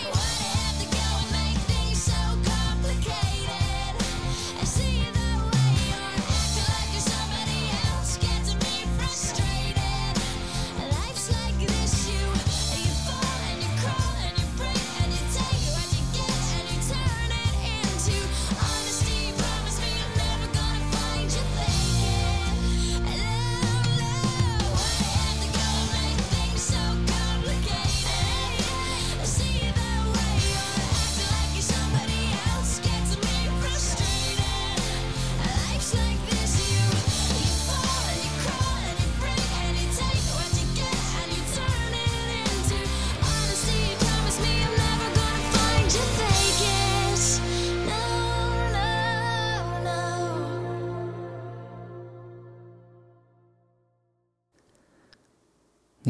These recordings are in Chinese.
Hey!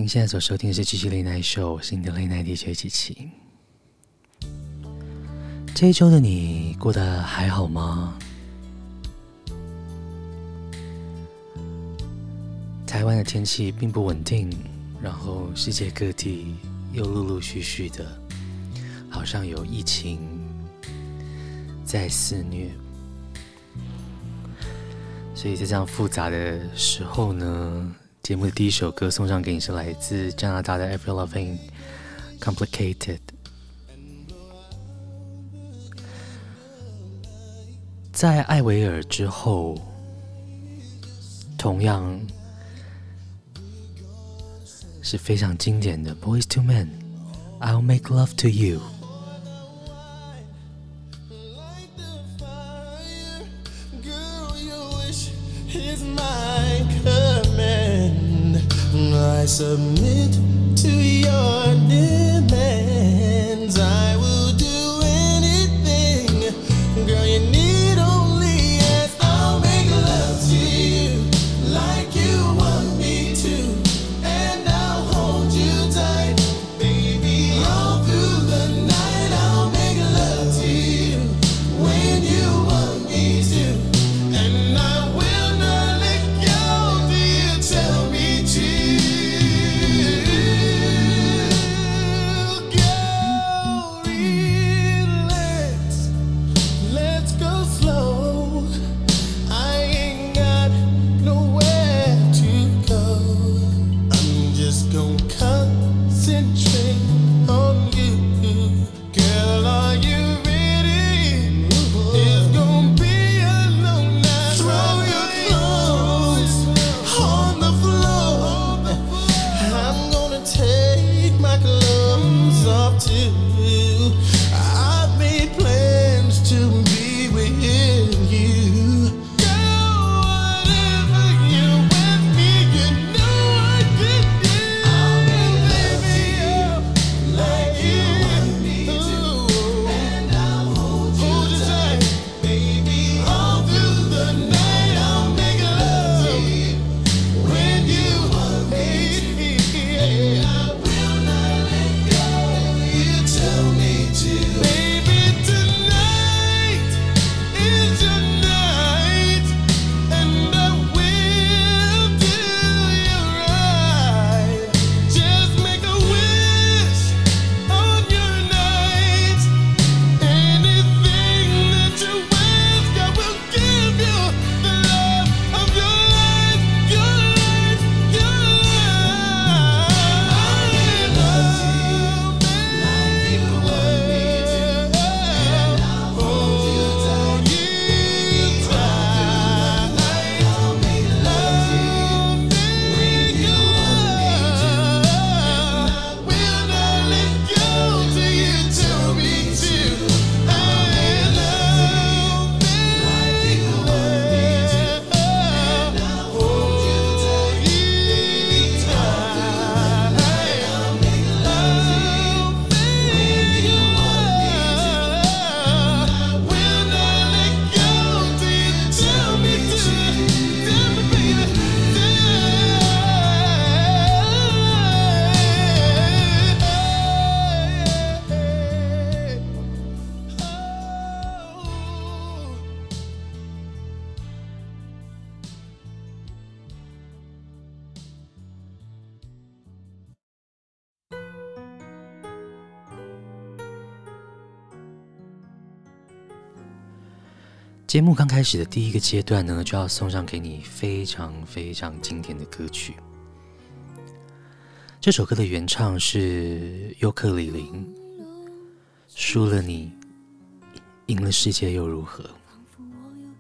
现在所收听的是《七七恋爱秀》，我是你的恋奈 DJ 琪琪。这一周的你过得还好吗？台湾的天气并不稳定，然后世界各地又陆陆续续的，好像有疫情在肆虐，所以在这样复杂的时候呢，节目的第一首歌送上给你是来自加拿大的 everyloving complicated 在艾维尔之后同样是非常经典的 boys to men i'll make love to you like the fire girl you wish is my crush I submit to your name. 节目刚开始的第一个阶段呢，就要送上给你非常非常经典的歌曲。这首歌的原唱是尤克里林，输了你，赢了世界又如何？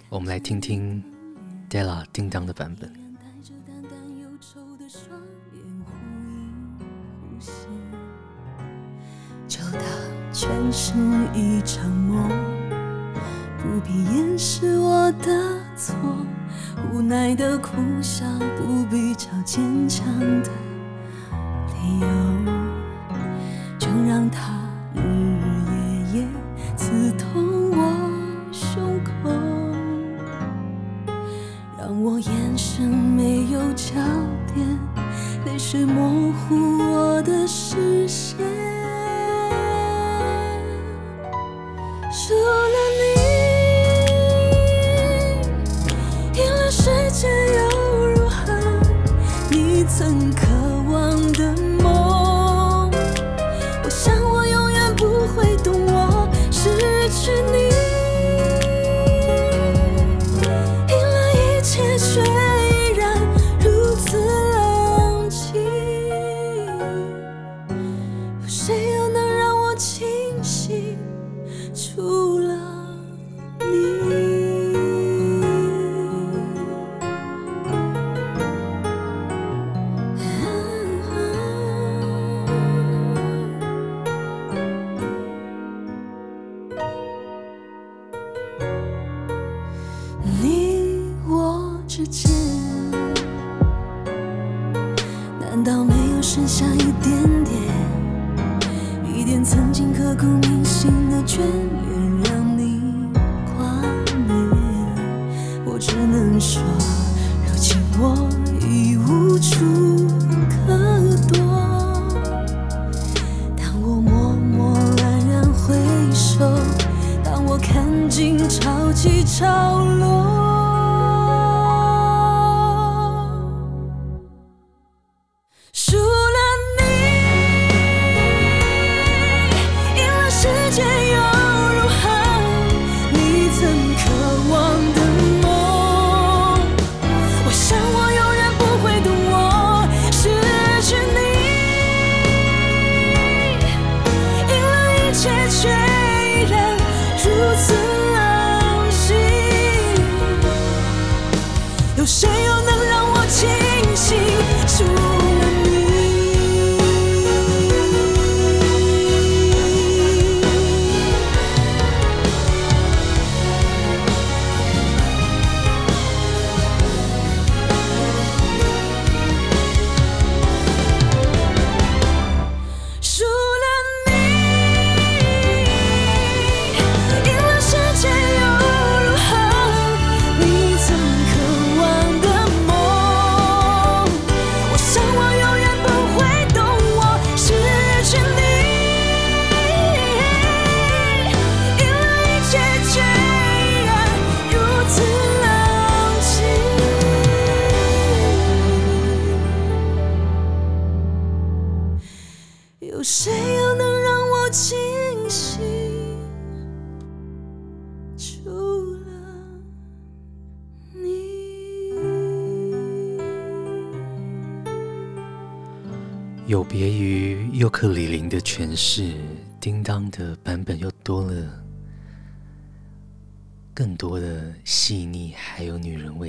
我们来听听 Della 叮当的版本。就当全是一场梦。不必掩饰我的错，无奈的苦笑，不必找坚强的理由，就让它我看尽潮起潮落。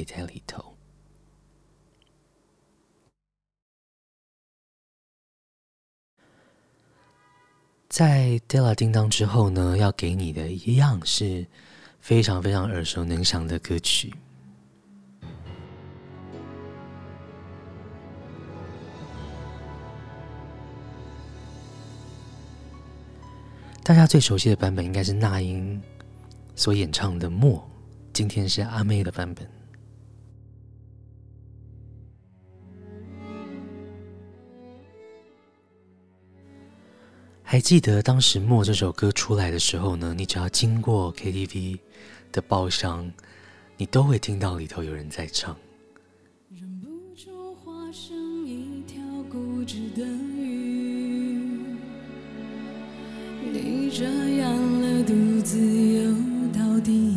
在里头。在 d e l a 叮当之后呢，要给你的一样是非常非常耳熟能详的歌曲。大家最熟悉的版本应该是那英所演唱的《默》，今天是阿妹的版本。还记得当时《默》这首歌出来的时候呢？你只要经过 KTV 的包厢，你都会听到里头有人在唱。忍不住化身一条固执的鱼你这样了，独自游到底。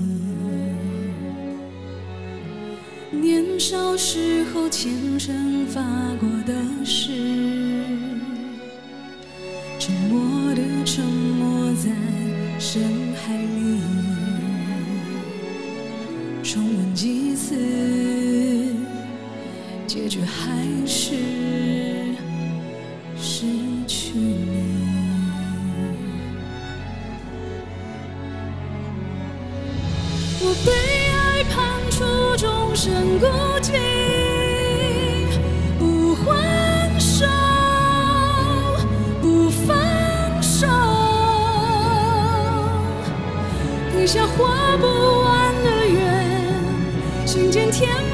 年少时候虔诚发过的誓，沉默的沉没在深海里，重温几次，结局还是失去你。我被爱判处。终身孤天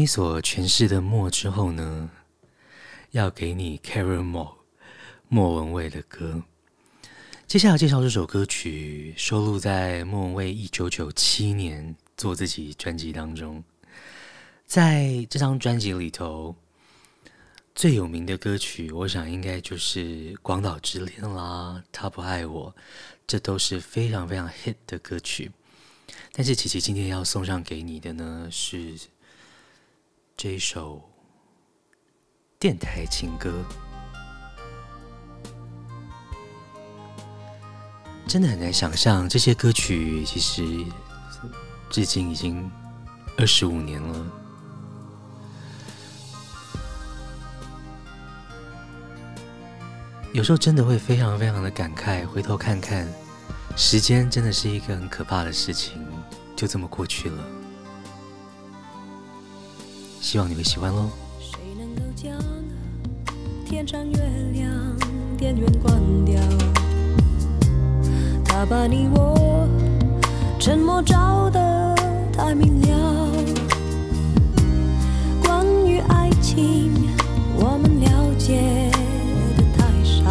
你所诠释的默之后呢，要给你 Carol Moore 莫文蔚的歌。接下来介绍这首歌曲，收录在莫文蔚一九九七年做自己专辑当中。在这张专辑里头，最有名的歌曲，我想应该就是《广岛之恋》啦，《他不爱我》，这都是非常非常 hit 的歌曲。但是琪琪今天要送上给你的呢，是。这一首电台情歌，真的很难想象，这些歌曲其实至今已经二十五年了。有时候真的会非常非常的感慨，回头看看，时间真的是一个很可怕的事情，就这么过去了。希望你会喜欢喽。谁能够将天上月亮电源关掉？他把你我沉默照得太明了。关于爱情，我们了解的太少。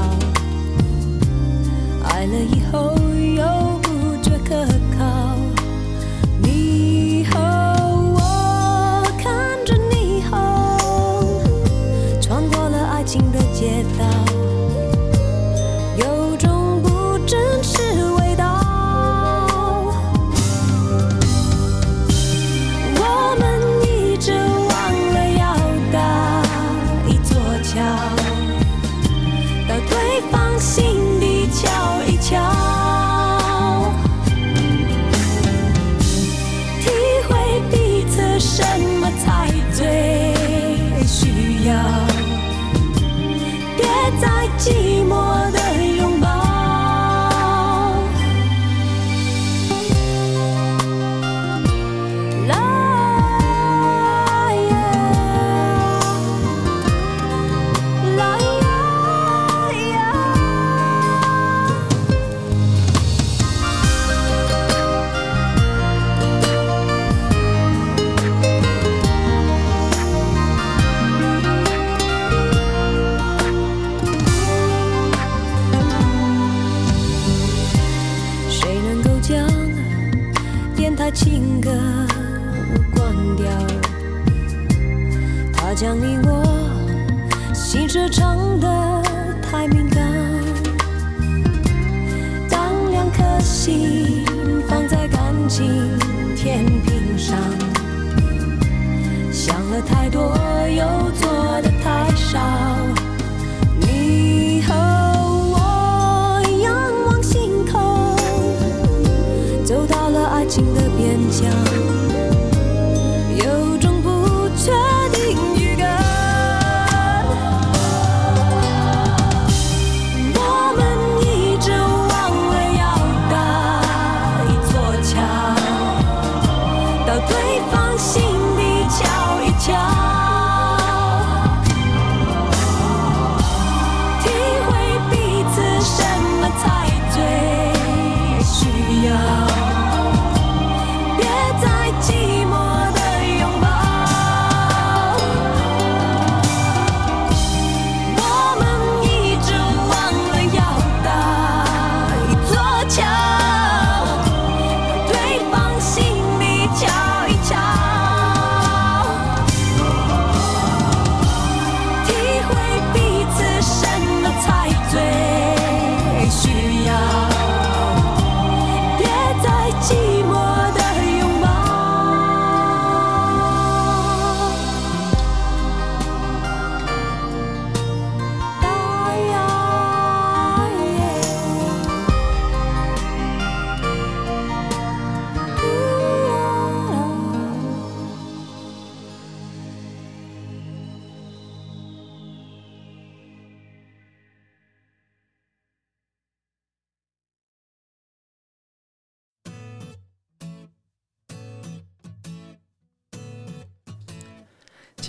爱了以后。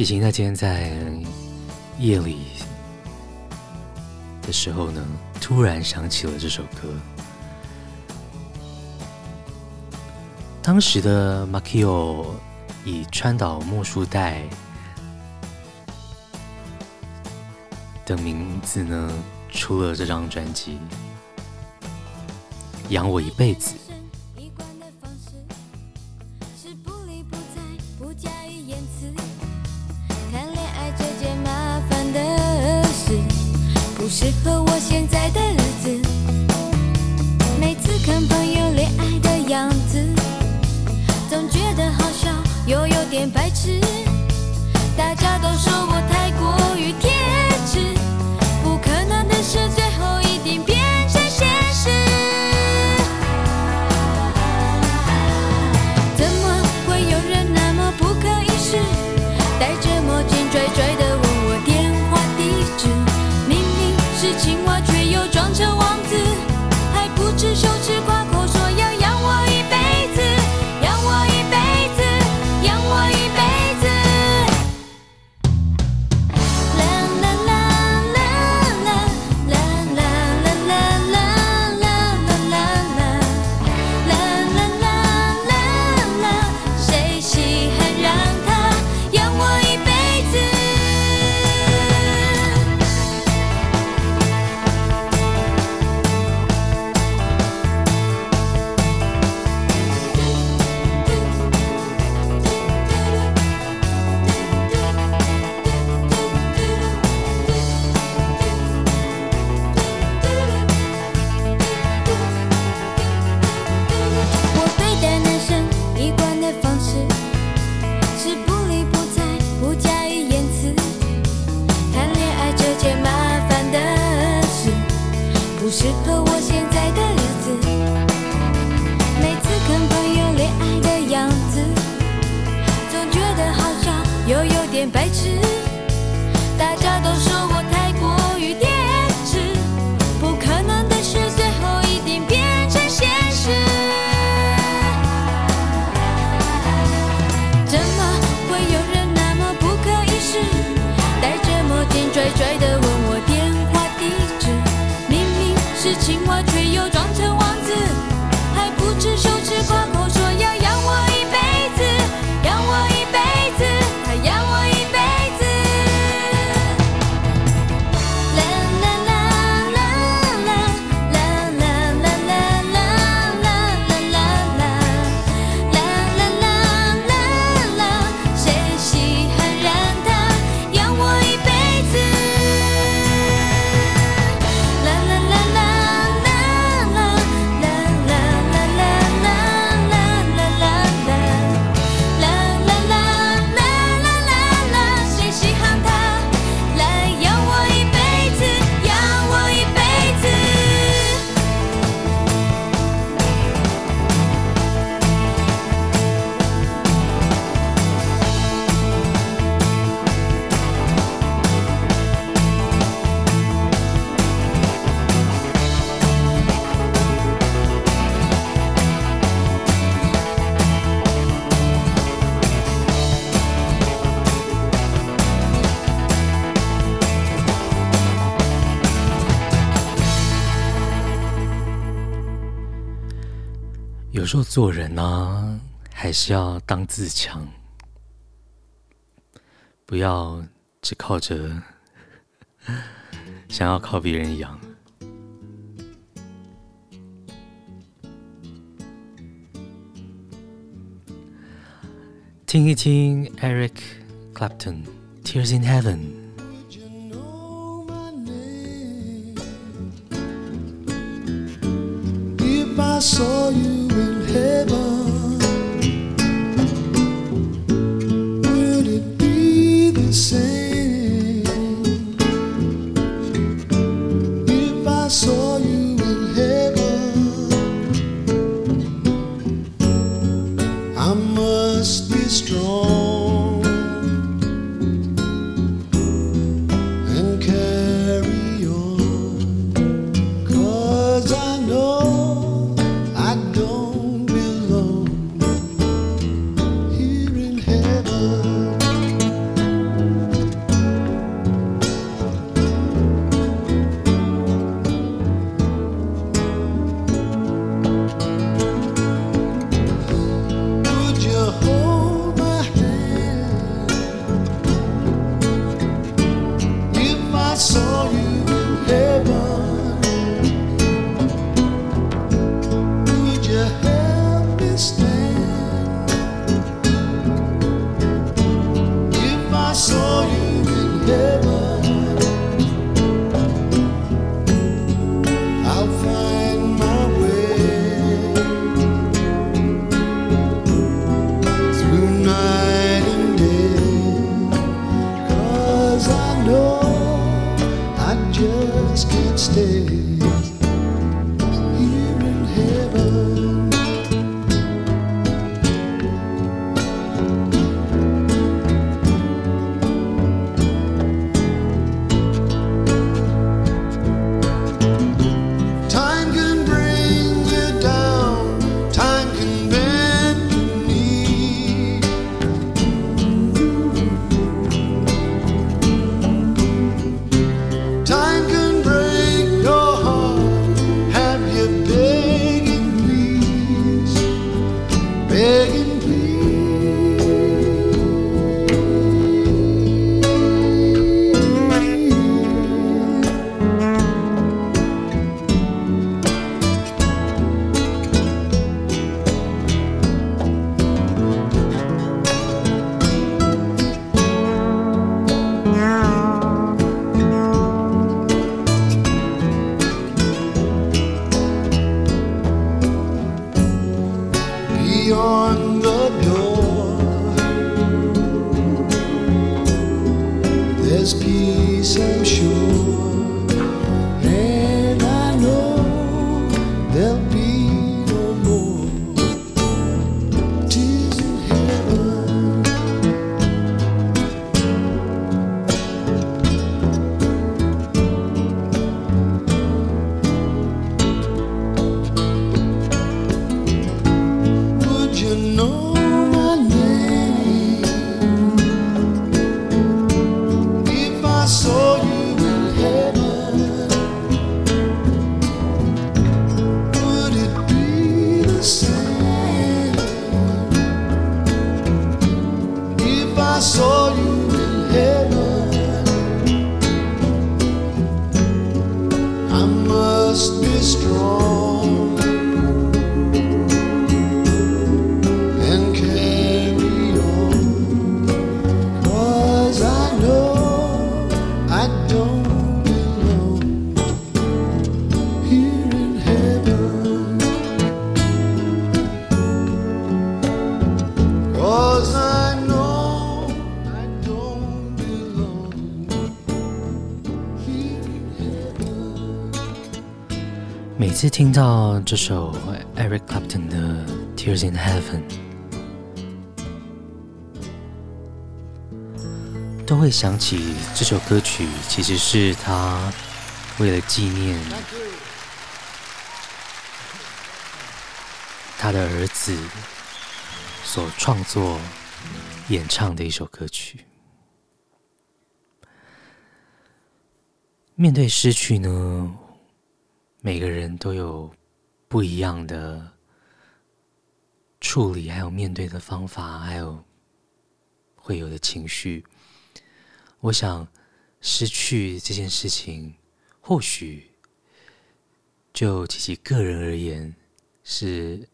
谢谢。那今天在夜里的时候呢，突然想起了这首歌。当时的 m a k i o 以川岛木树代的名字呢，出了这张专辑《养我一辈子》。又有点白痴大家都说我太过说做人呢还是要当自强。不要只靠着 想要靠别人养。听一听 eric clapton tears in heaven heaven? Will it be the same? 每次听到这首 Eric Clapton 的《Tears in Heaven》，都会想起这首歌曲其实是他为了纪念他的儿子所创作、演唱的一首歌曲。面对失去呢，每个人都有不一样的处理，还有面对的方法，还有会有的情绪。我想，失去这件事情，或许就其其个人而言，是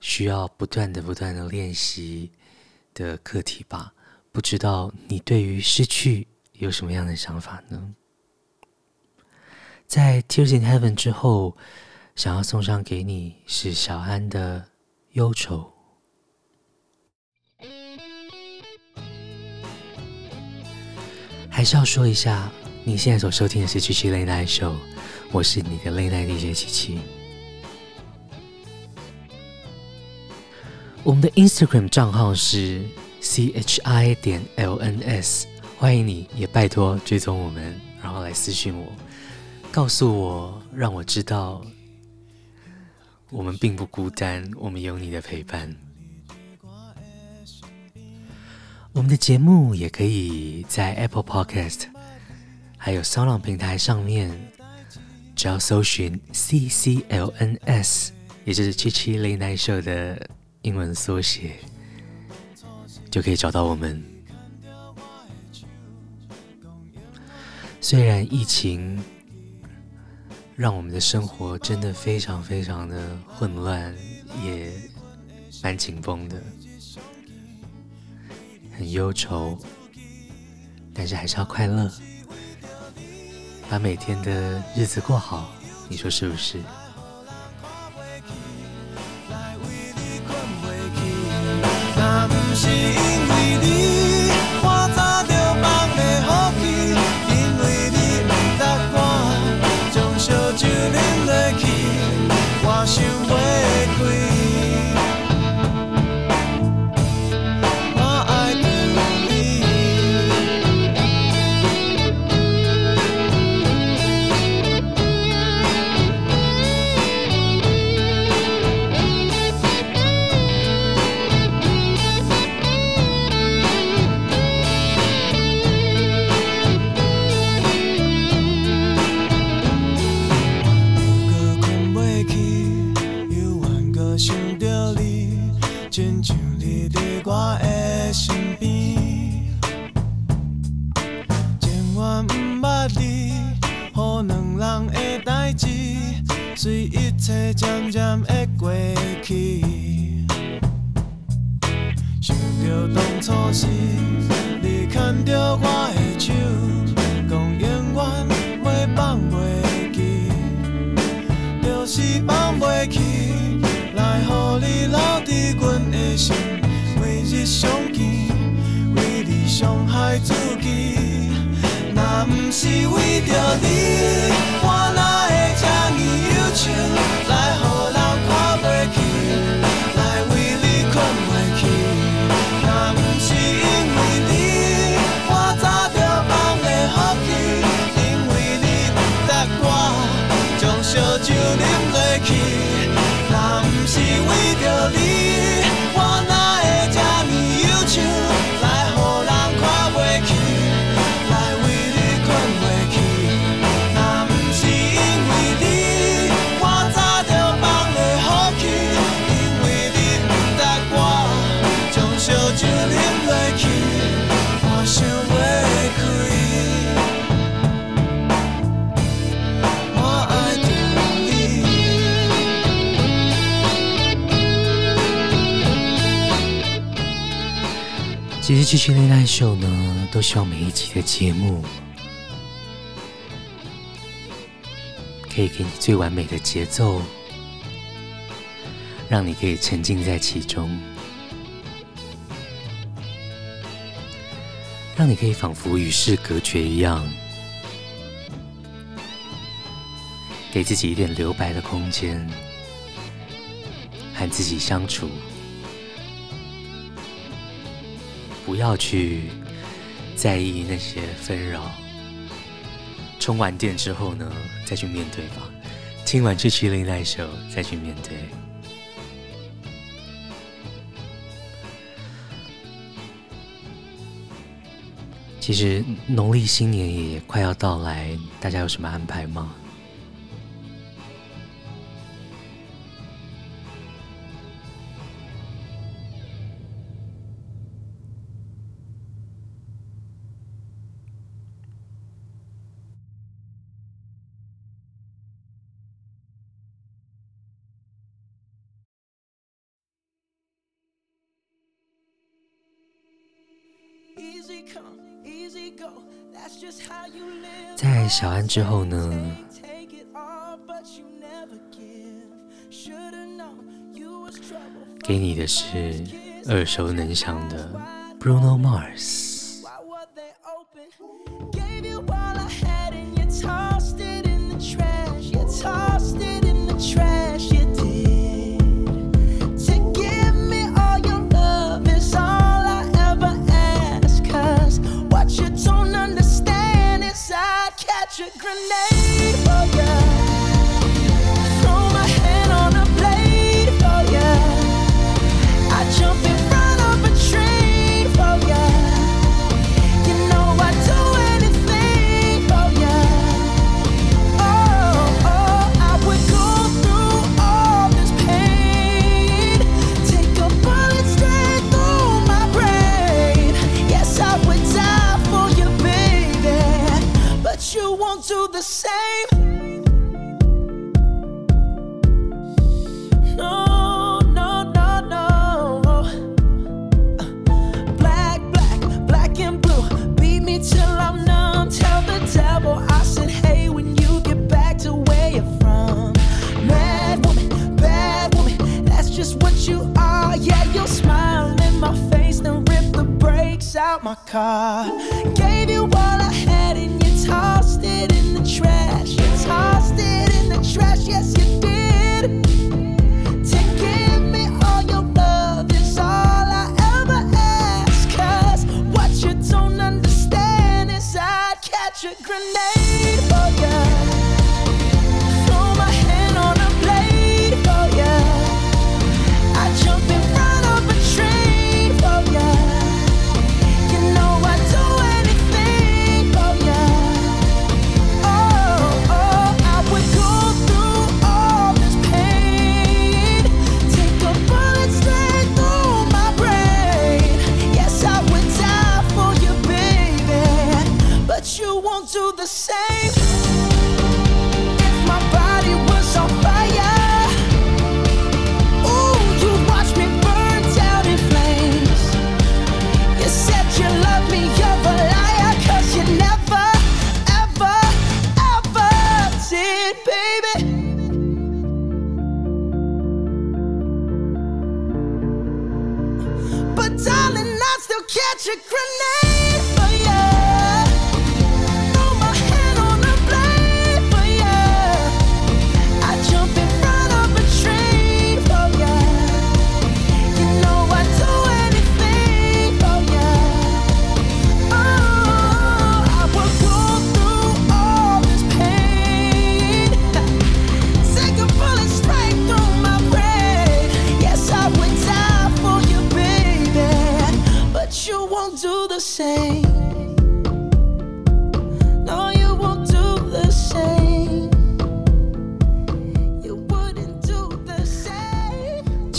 需要不断的、不断的练习的课题吧。不知道你对于失去有什么样的想法呢？在《Tears in Heaven》之后，想要送上给你是小安的《忧愁》。还是要说一下，你现在所收听的是七七 Late Night Show，我是你的 Late Night DJ 七七。我们的 Instagram 账号是 chi 点 lns，欢迎你也拜托追踪我们，然后来私讯我。告诉我，让我知道，我们并不孤单，我们有你的陪伴。我们的节目也可以在 Apple Podcast，还有 SORON 平台上面，只要搜寻 CCLNS，也就是七七 Late Night Show 的英文缩写，就可以找到我们。虽然疫情，让我们的生活真的非常非常的混乱，也蛮紧绷的，很忧愁，但是还是要快乐，把每天的日子过好，你说是不是？是为着你。七七 Late Night Show 呢，都希望每一集的节目可以给你最完美的节奏，让你可以沉浸在其中，让你可以仿佛与世隔绝一样，给自己一点留白的空间，和自己相处，不要去在意那些纷扰。充完电之后呢，再去面对吧。听完这期《那首》，再去面对。其实农历新年也快要到来，大家有什么安排吗？在小安之后呢，给你的是耳熟能详的 Bruno Mars。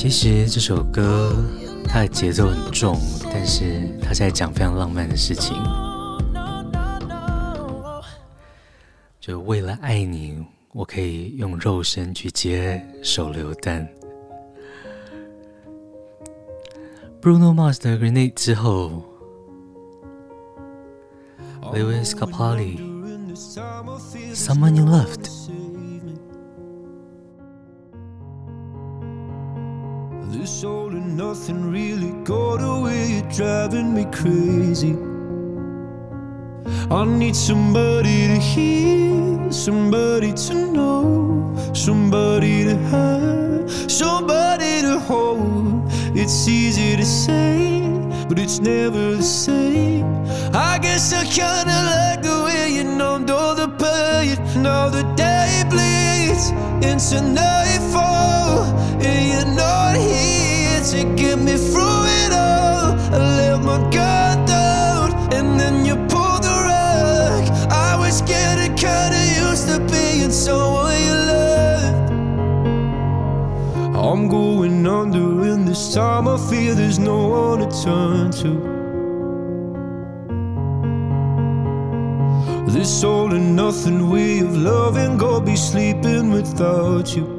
其实这首歌它的节奏很重，但是它在讲非常浪漫的事情。就为了爱你，我可以用肉身去接手榴弹。Bruno Mars 的 Grenade 之后，Lewis Capaldi，Someone You Loved。I need somebody to hear, somebody to know, somebody to have, somebody to hold. It's easy to say, but it's never the same. I guess I kinda like the way you numbed all the pain. Now the day bleeds into nightfall, and you're not here to get me through it all. I let my guard down, and then you pulled the rug. I was getting kinda used to being someone you loved. I'm going under, and this time I feel there's no one to turn to. This all and nothing way of loving, go be sleeping without you.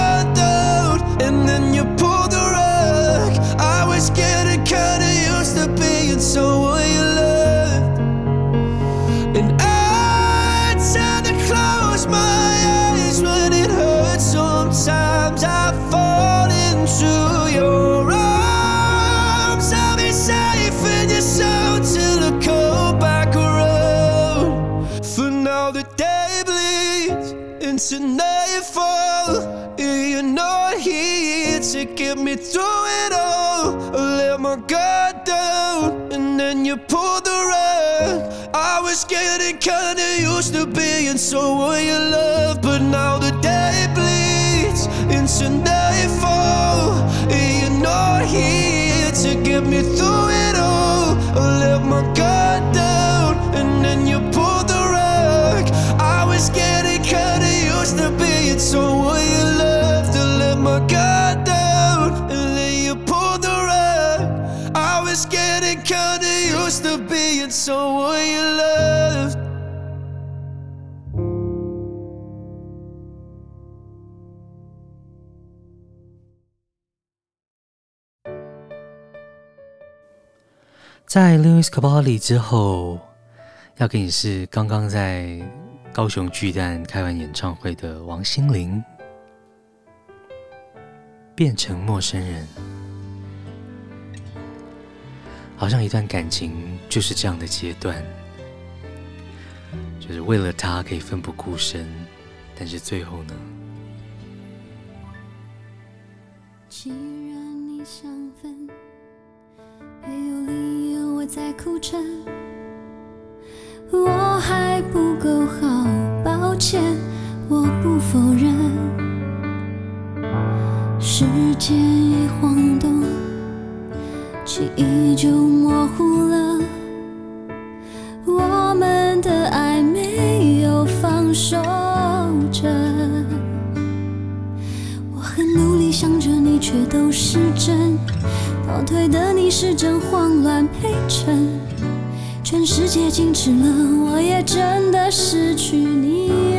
I was getting kinda used to being someone you loved. And I tend to close my eyes when it hurts. Sometimes I fall into your arms. I'll be safe in your soul till I come back around. For now, the day bleeds into nightfall. And you're not here to get me through it all. Kinda used to being someone you love, but now the day bleeds into nightfall. And you're not here to get me through it all. I let my guard down, and then you pulled the rug. I was getting kinda used to being someone you love. To let my guard down, and then you pulled the rug. I was getting kinda used to being someone you loved. 在 Lewis Capaldi 之后，要给你是刚刚在高雄巨蛋开完演唱会的王心凌，变成陌生人，好像一段感情就是这样的阶段，就是为了他可以奋不顾身，但是最后呢？既然你想在哭着，我还不够好，抱歉，我不否认。时间一晃动，记忆就模糊了，我们的爱没有放手着。我很努力想着你，却都是真。倒退的你是真，界静止了，我也真的失去你。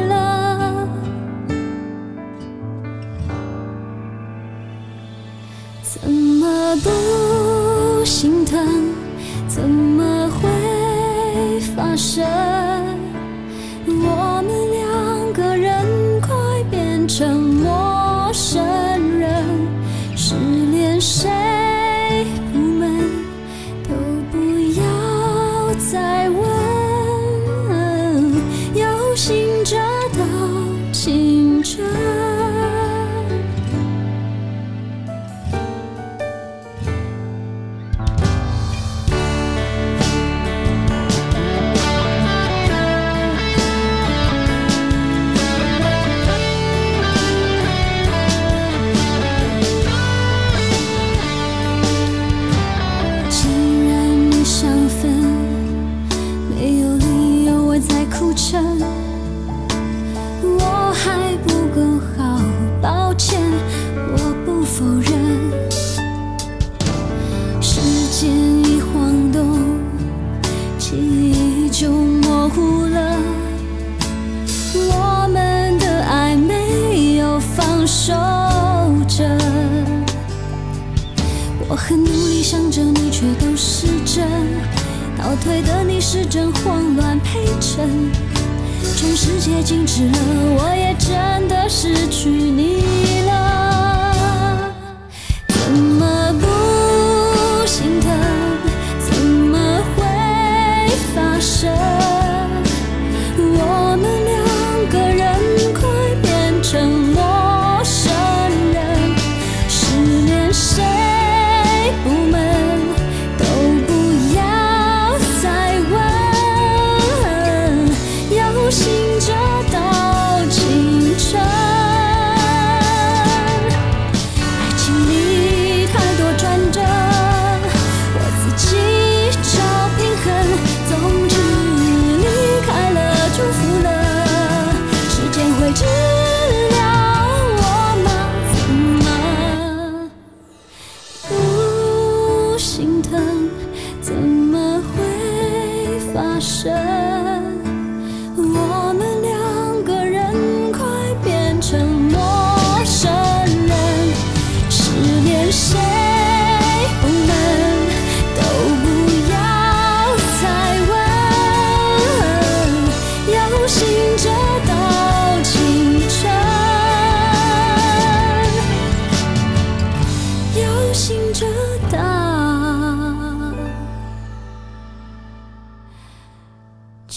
世界静止了，我也真的失去你。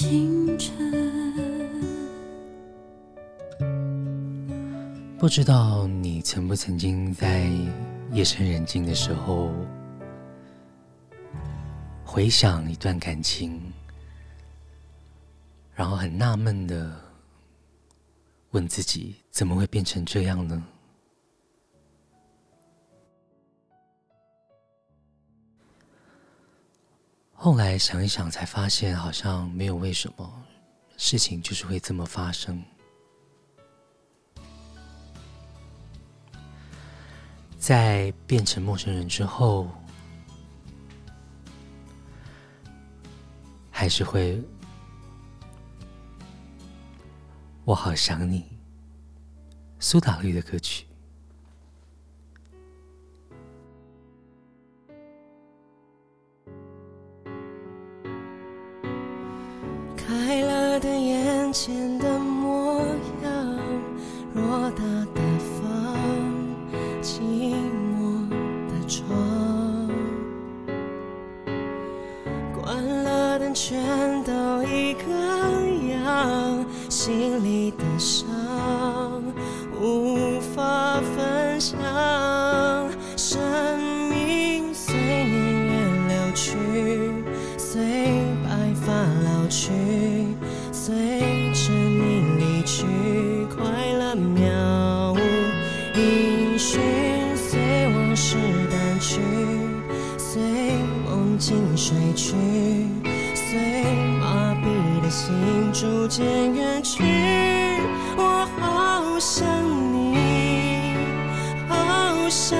清晨不知道你曾不曾经在夜深人静的时候，回想一段感情，然后很纳闷的问自己：怎么会变成这样呢？后来想一想，才发现好像没有为什么，事情就是会这么发生。在变成陌生人之后，还是会，我好想你。苏打绿的歌曲。前的模样，偌大的房，寂寞的窗，关了灯全都一个样，心里的伤心逐渐远去。我好想你，好想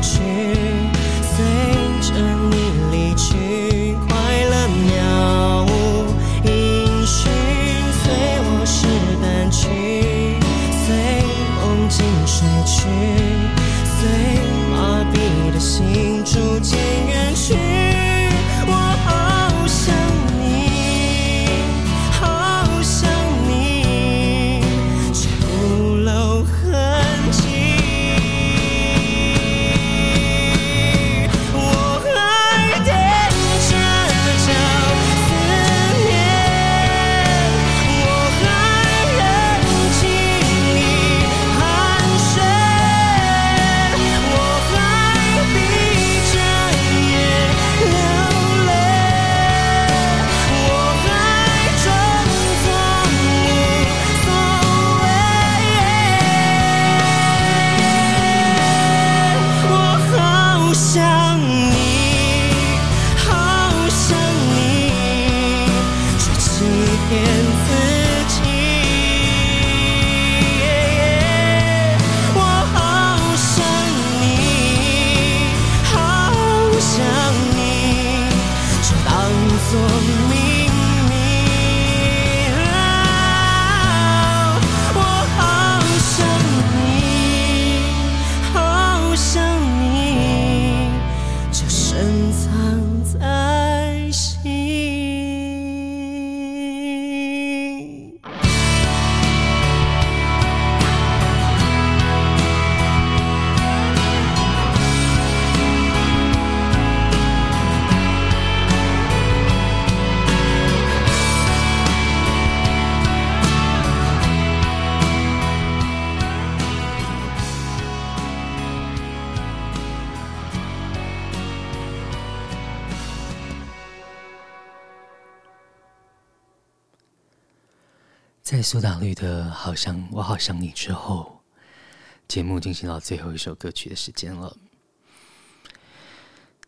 去随着你离去。在苏打绿的《好想我好想你》之后，节目进行到最后一首歌曲的时间了。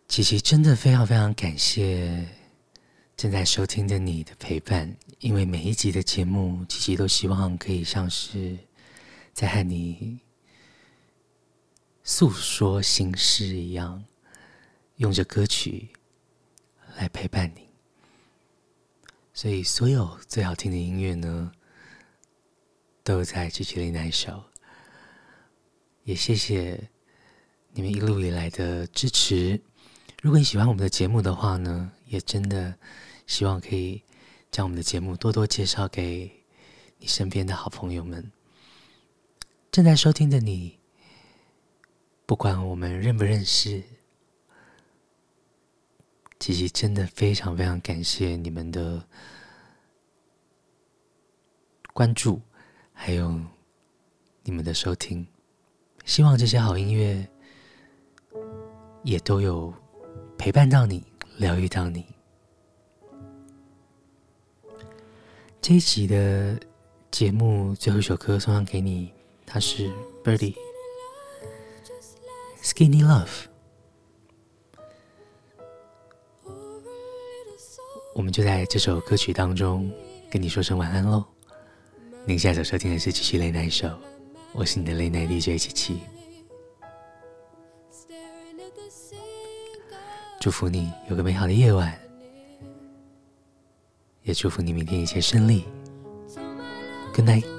琪琪真的非常非常感谢正在收听的你的陪伴，因为每一集的节目，琪琪都希望可以像是在和你诉说心事一样，用着歌曲来陪伴你。所以，所有最好听的音乐呢，都在琪琪 Late Night Show。也谢谢你们一路以来的支持。如果你喜欢我们的节目的话呢，也真的希望可以将我们的节目多多介绍给你身边的好朋友们。正在收听的你，不管我们认不认识，琪琪真的非常非常感谢你们的关注，还有你们的收听。希望这些好音乐也都有。陪伴到你，疗愈到你。这一集的节目最后一首歌送上给你，它是 Birdy Skinny Love。我们就在这首歌曲当中跟你说声晚安喽。您现在所收听的是继续泪难收我是你的泪难 DJ 七七。祝福你有个美好的夜晚，也祝福你明天一切顺利。Good night。